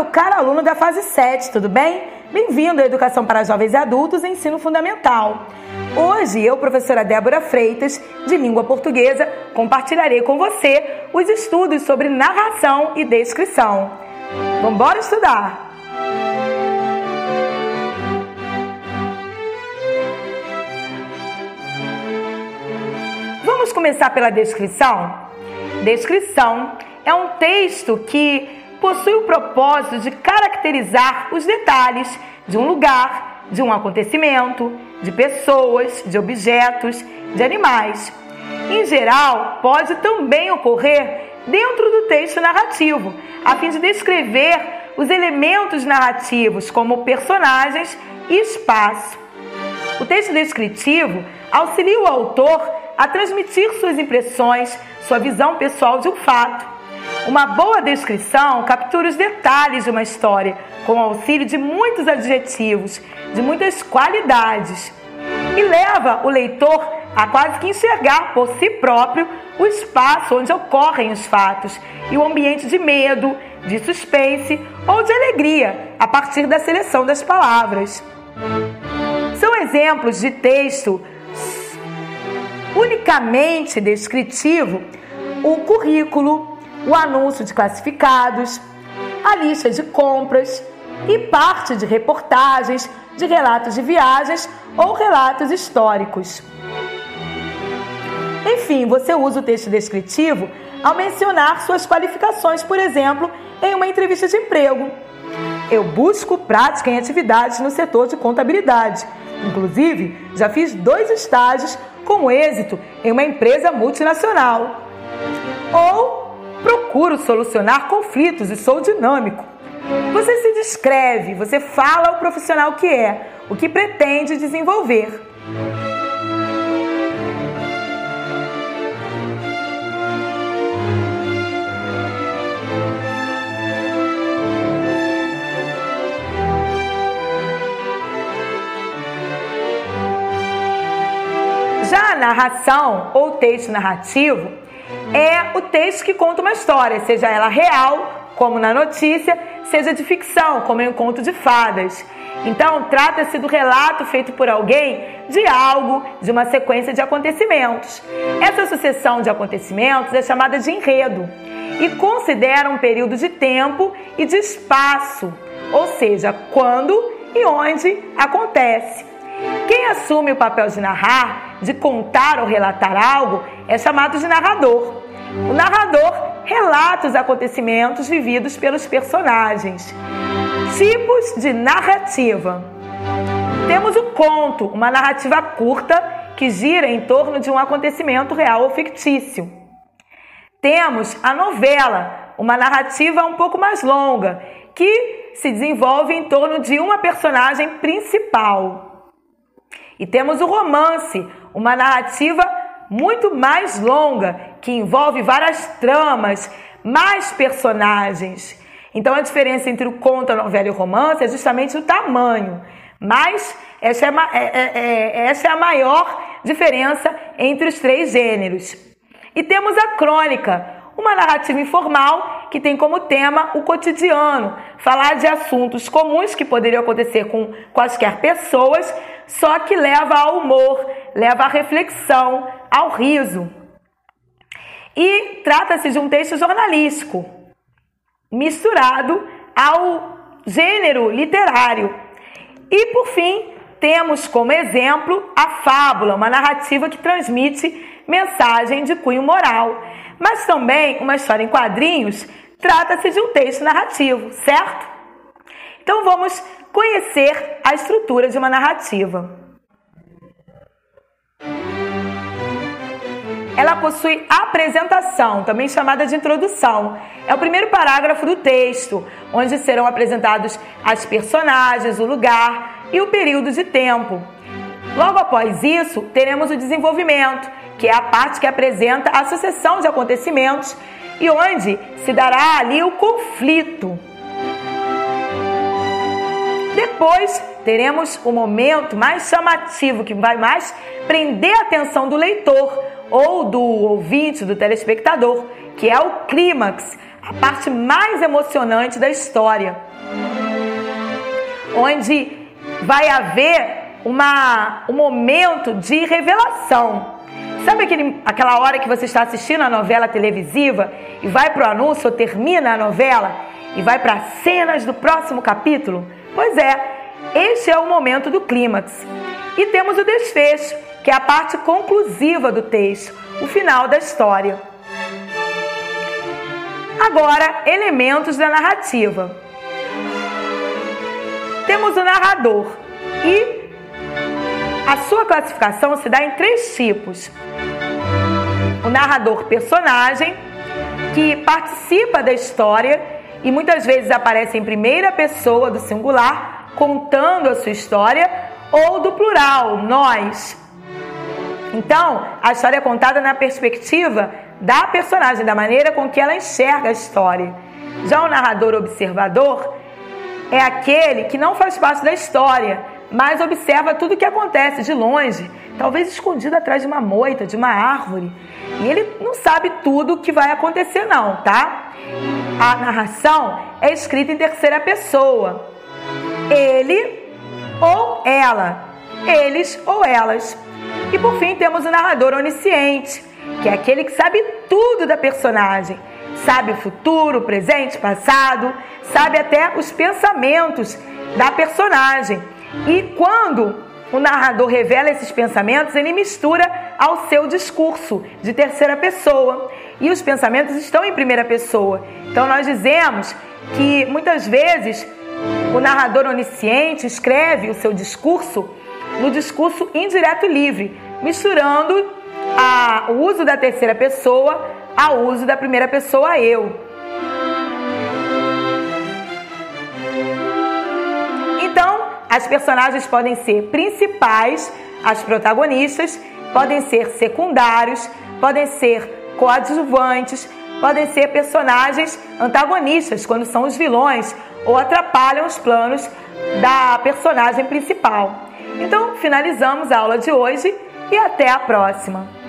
meu caro aluno da fase 7, tudo bem? Bem-vindo à Educação para Jovens e Adultos, Ensino Fundamental. Hoje, eu, professora Débora Freitas, de língua portuguesa, compartilharei com você os estudos sobre narração e descrição. Vamos estudar! Vamos começar pela descrição? Descrição é um texto que possui o propósito de caracterizar os detalhes de um lugar, de um acontecimento, de pessoas, de objetos, de animais. Em geral, pode também ocorrer dentro do texto narrativo, a fim de descrever os elementos narrativos como personagens e espaço. O texto descritivo auxilia o autor a transmitir suas impressões, sua visão pessoal de um fato. Uma boa descrição captura os detalhes de uma história, com o auxílio de muitos adjetivos, de muitas qualidades, e leva o leitor a quase que enxergar por si próprio o espaço onde ocorrem os fatos e o ambiente de medo, de suspense ou de alegria a partir da seleção das palavras. São exemplos de texto unicamente descritivo o currículo, o anúncio de classificados, a lista de compras e parte de reportagens, de relatos de viagens ou relatos históricos. Enfim, você usa o texto descritivo ao mencionar suas qualificações, por exemplo, em uma entrevista de emprego. Eu busco prática em atividades no setor de contabilidade. Inclusive, já fiz dois estágios com êxito em uma empresa multinacional. Ou procuro solucionar conflitos e sou dinâmico. Você se descreve, você fala o profissional que é, o que pretende desenvolver. Já a narração ou texto narrativo o texto que conta uma história, seja ela real, como na notícia, seja de ficção, como em um conto de fadas. Então, trata-se do relato feito por alguém de algo, de uma sequência de acontecimentos. Essa sucessão de acontecimentos é chamada de enredo e considera um período de tempo e de espaço, ou seja, quando e onde acontece. Quem assume o papel de narrar, de contar ou relatar algo, é chamado de narrador. O narrador relata os acontecimentos vividos pelos personagens. Tipos de narrativa: temos o conto, uma narrativa curta que gira em torno de um acontecimento real ou fictício. Temos a novela, uma narrativa um pouco mais longa, que se desenvolve em torno de uma personagem principal. E temos o romance, uma narrativa muito mais longa, que envolve várias tramas, mais personagens. Então a diferença entre o conto, a novela e o romance é justamente o tamanho. Mas essa é, é, é, é, essa é a maior diferença entre os três gêneros. E temos a crônica, uma narrativa informal que tem como tema o cotidiano, falar de assuntos comuns que poderiam acontecer com quaisquer pessoas, só que leva ao humor, leva à reflexão, ao riso. E trata-se de um texto jornalístico, misturado ao gênero literário. E por fim, temos como exemplo a fábula, uma narrativa que transmite mensagem de cunho moral. Mas também uma história em quadrinhos trata-se de um texto narrativo, certo? Então vamos conhecer a estrutura de uma narrativa. Ela possui apresentação, também chamada de introdução. É o primeiro parágrafo do texto, onde serão apresentados as personagens, o lugar e o período de tempo. Logo após isso, teremos o desenvolvimento, que é a parte que apresenta a sucessão de acontecimentos e onde se dará ali o conflito. Depois teremos o momento mais chamativo, que vai mais prender a atenção do leitor ou do ouvinte, do telespectador, que é o clímax, a parte mais emocionante da história. onde vai haver uma, um momento de revelação. Sabe aquele, aquela hora que você está assistindo a novela televisiva e vai para o anúncio ou termina a novela e vai para as cenas do próximo capítulo? Pois é, este é o momento do clímax. E temos o desfecho, que é a parte conclusiva do texto, o final da história. Agora, elementos da narrativa. Temos o narrador e a sua classificação se dá em três tipos: o narrador personagem, que participa da história e muitas vezes aparece em primeira pessoa do singular, contando a sua história, ou do plural, nós. Então, a história é contada na perspectiva da personagem, da maneira com que ela enxerga a história. Já o narrador observador é aquele que não faz parte da história, mas observa tudo o que acontece de longe, talvez escondido atrás de uma moita, de uma árvore. E ele não sabe tudo o que vai acontecer, não, tá? A narração é escrita em terceira pessoa. Ele ou ela. Eles ou elas. E por fim temos o narrador onisciente, que é aquele que sabe tudo da personagem. Sabe o futuro, presente, passado, sabe até os pensamentos da personagem e quando o narrador revela esses pensamentos, ele mistura ao seu discurso de terceira pessoa. E os pensamentos estão em primeira pessoa. Então nós dizemos que muitas vezes o narrador onisciente escreve o seu discurso no discurso indireto livre, misturando a, o uso da terceira pessoa ao uso da primeira pessoa eu. As personagens podem ser principais, as protagonistas, podem ser secundários, podem ser coadjuvantes, podem ser personagens antagonistas, quando são os vilões ou atrapalham os planos da personagem principal. Então, finalizamos a aula de hoje e até a próxima!